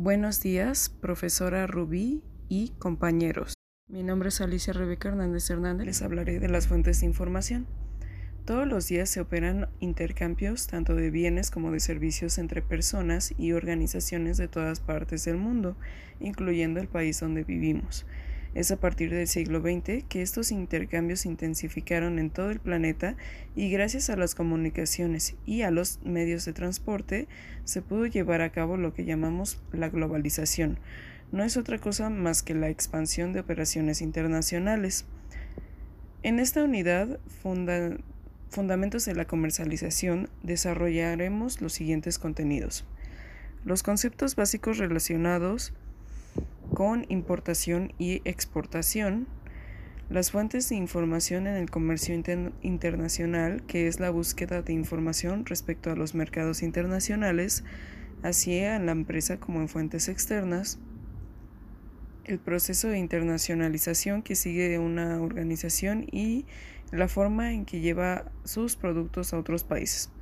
Buenos días, profesora Rubí y compañeros. Mi nombre es Alicia Rebeca Hernández Hernández. Les hablaré de las fuentes de información. Todos los días se operan intercambios tanto de bienes como de servicios entre personas y organizaciones de todas partes del mundo, incluyendo el país donde vivimos. Es a partir del siglo XX que estos intercambios se intensificaron en todo el planeta y gracias a las comunicaciones y a los medios de transporte se pudo llevar a cabo lo que llamamos la globalización. No es otra cosa más que la expansión de operaciones internacionales. En esta unidad Fundamentos de la comercialización desarrollaremos los siguientes contenidos. Los conceptos básicos relacionados con importación y exportación, las fuentes de información en el comercio internacional, que es la búsqueda de información respecto a los mercados internacionales, así en la empresa como en fuentes externas, el proceso de internacionalización que sigue una organización y la forma en que lleva sus productos a otros países.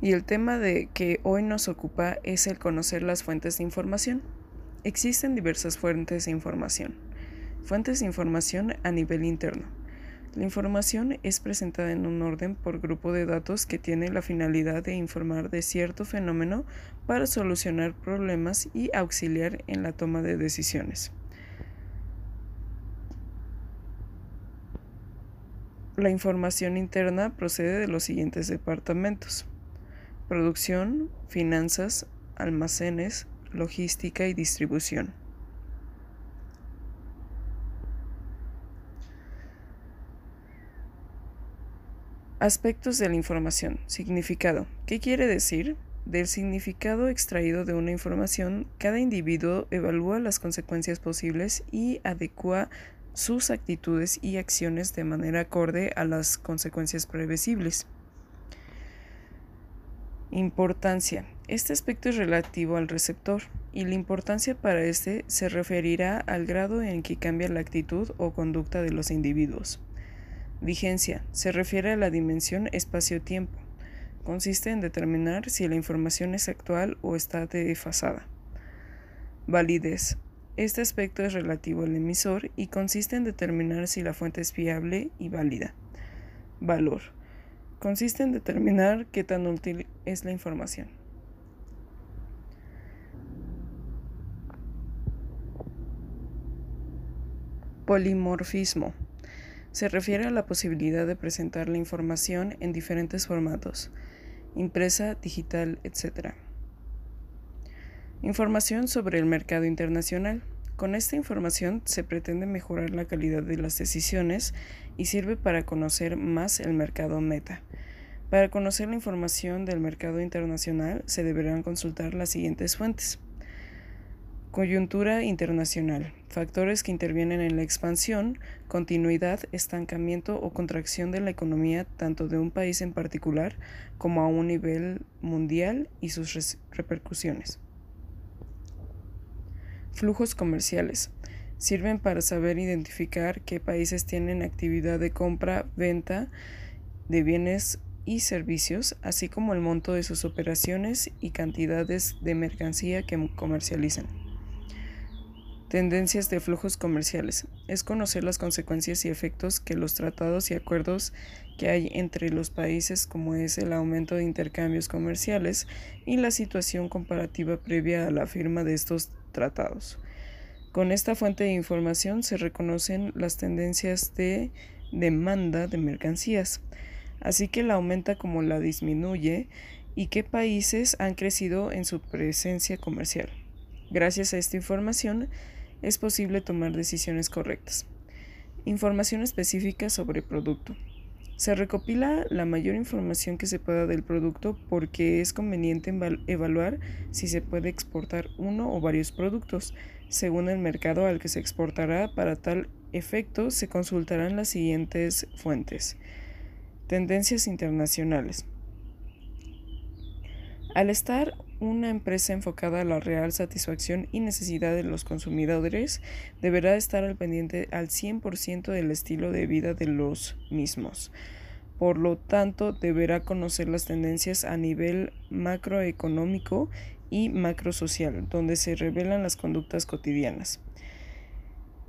Y el tema de que hoy nos ocupa es el conocer las fuentes de información. Existen diversas fuentes de información. Fuentes de información a nivel interno. La información es presentada en un orden por grupo de datos que tiene la finalidad de informar de cierto fenómeno para solucionar problemas y auxiliar en la toma de decisiones. La información interna procede de los siguientes departamentos. Producción, finanzas, almacenes, logística y distribución. Aspectos de la información. Significado. ¿Qué quiere decir? Del significado extraído de una información, cada individuo evalúa las consecuencias posibles y adecua sus actitudes y acciones de manera acorde a las consecuencias previsibles. Importancia. Este aspecto es relativo al receptor y la importancia para este se referirá al grado en que cambia la actitud o conducta de los individuos. Vigencia. Se refiere a la dimensión espacio-tiempo. Consiste en determinar si la información es actual o está desfasada. Validez. Este aspecto es relativo al emisor y consiste en determinar si la fuente es fiable y válida. Valor consiste en determinar qué tan útil es la información. Polimorfismo. Se refiere a la posibilidad de presentar la información en diferentes formatos, impresa, digital, etc. Información sobre el mercado internacional. Con esta información se pretende mejorar la calidad de las decisiones y sirve para conocer más el mercado meta. Para conocer la información del mercado internacional se deberán consultar las siguientes fuentes. Coyuntura internacional. Factores que intervienen en la expansión, continuidad, estancamiento o contracción de la economía tanto de un país en particular como a un nivel mundial y sus repercusiones. Flujos comerciales. Sirven para saber identificar qué países tienen actividad de compra, venta de bienes y servicios, así como el monto de sus operaciones y cantidades de mercancía que comercializan. Tendencias de flujos comerciales. Es conocer las consecuencias y efectos que los tratados y acuerdos que hay entre los países, como es el aumento de intercambios comerciales y la situación comparativa previa a la firma de estos tratados. Con esta fuente de información se reconocen las tendencias de demanda de mercancías, así que la aumenta como la disminuye y qué países han crecido en su presencia comercial. Gracias a esta información es posible tomar decisiones correctas. Información específica sobre producto. Se recopila la mayor información que se pueda del producto porque es conveniente evaluar si se puede exportar uno o varios productos. Según el mercado al que se exportará, para tal efecto se consultarán las siguientes fuentes. Tendencias internacionales. Al estar una empresa enfocada a la real satisfacción y necesidad de los consumidores deberá estar al pendiente al 100% del estilo de vida de los mismos. Por lo tanto, deberá conocer las tendencias a nivel macroeconómico y macrosocial, donde se revelan las conductas cotidianas.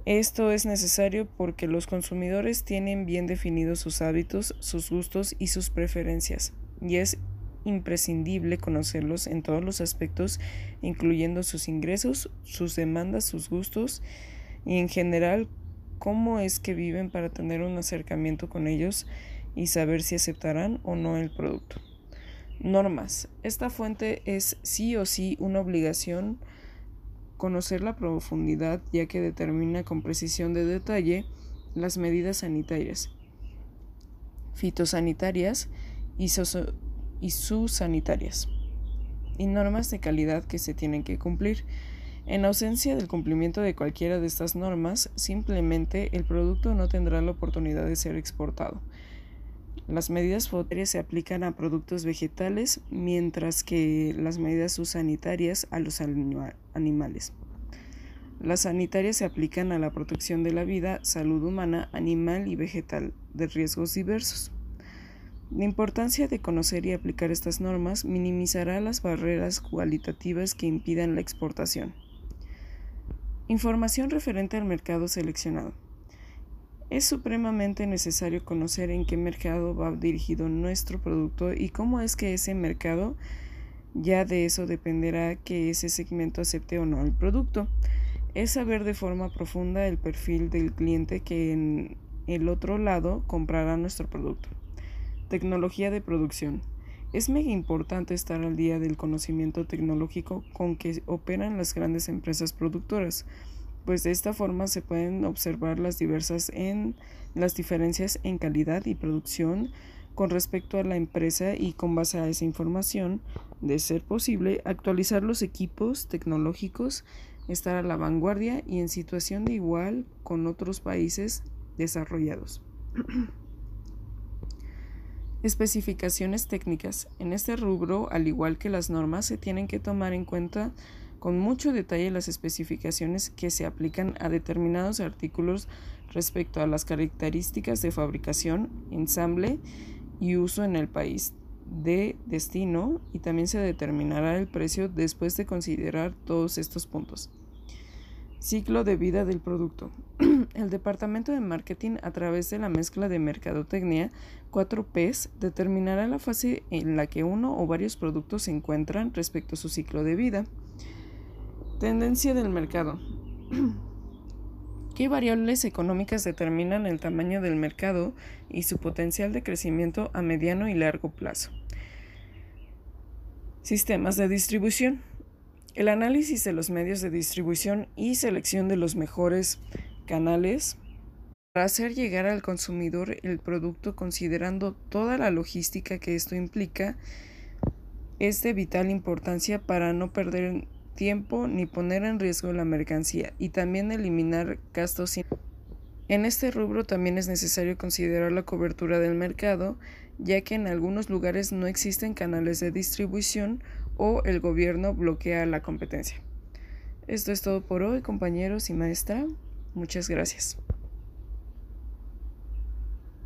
Esto es necesario porque los consumidores tienen bien definidos sus hábitos, sus gustos y sus preferencias, y es imprescindible conocerlos en todos los aspectos, incluyendo sus ingresos, sus demandas, sus gustos y en general cómo es que viven para tener un acercamiento con ellos y saber si aceptarán o no el producto. Normas. Esta fuente es sí o sí una obligación conocer la profundidad ya que determina con precisión de detalle las medidas sanitarias, fitosanitarias y, y sanitarias y normas de calidad que se tienen que cumplir. En ausencia del cumplimiento de cualquiera de estas normas, simplemente el producto no tendrá la oportunidad de ser exportado. Las medidas fotográficas se aplican a productos vegetales, mientras que las medidas sanitarias a los animales. Las sanitarias se aplican a la protección de la vida, salud humana, animal y vegetal de riesgos diversos. La importancia de conocer y aplicar estas normas minimizará las barreras cualitativas que impidan la exportación. Información referente al mercado seleccionado. Es supremamente necesario conocer en qué mercado va dirigido nuestro producto y cómo es que ese mercado, ya de eso dependerá que ese segmento acepte o no el producto. Es saber de forma profunda el perfil del cliente que en el otro lado comprará nuestro producto. Tecnología de producción. Es mega importante estar al día del conocimiento tecnológico con que operan las grandes empresas productoras pues de esta forma se pueden observar las diversas en las diferencias en calidad y producción con respecto a la empresa y con base a esa información, de ser posible, actualizar los equipos tecnológicos, estar a la vanguardia y en situación de igual con otros países desarrollados. Especificaciones técnicas. En este rubro, al igual que las normas, se tienen que tomar en cuenta con mucho detalle las especificaciones que se aplican a determinados artículos respecto a las características de fabricación, ensamble y uso en el país de destino y también se determinará el precio después de considerar todos estos puntos. Ciclo de vida del producto. El departamento de marketing a través de la mezcla de mercadotecnia 4Ps determinará la fase en la que uno o varios productos se encuentran respecto a su ciclo de vida. Tendencia del mercado. ¿Qué variables económicas determinan el tamaño del mercado y su potencial de crecimiento a mediano y largo plazo? Sistemas de distribución. El análisis de los medios de distribución y selección de los mejores canales para hacer llegar al consumidor el producto considerando toda la logística que esto implica es de vital importancia para no perder tiempo ni poner en riesgo la mercancía y también eliminar gastos. En este rubro también es necesario considerar la cobertura del mercado, ya que en algunos lugares no existen canales de distribución o el gobierno bloquea la competencia. Esto es todo por hoy, compañeros y maestra. Muchas gracias.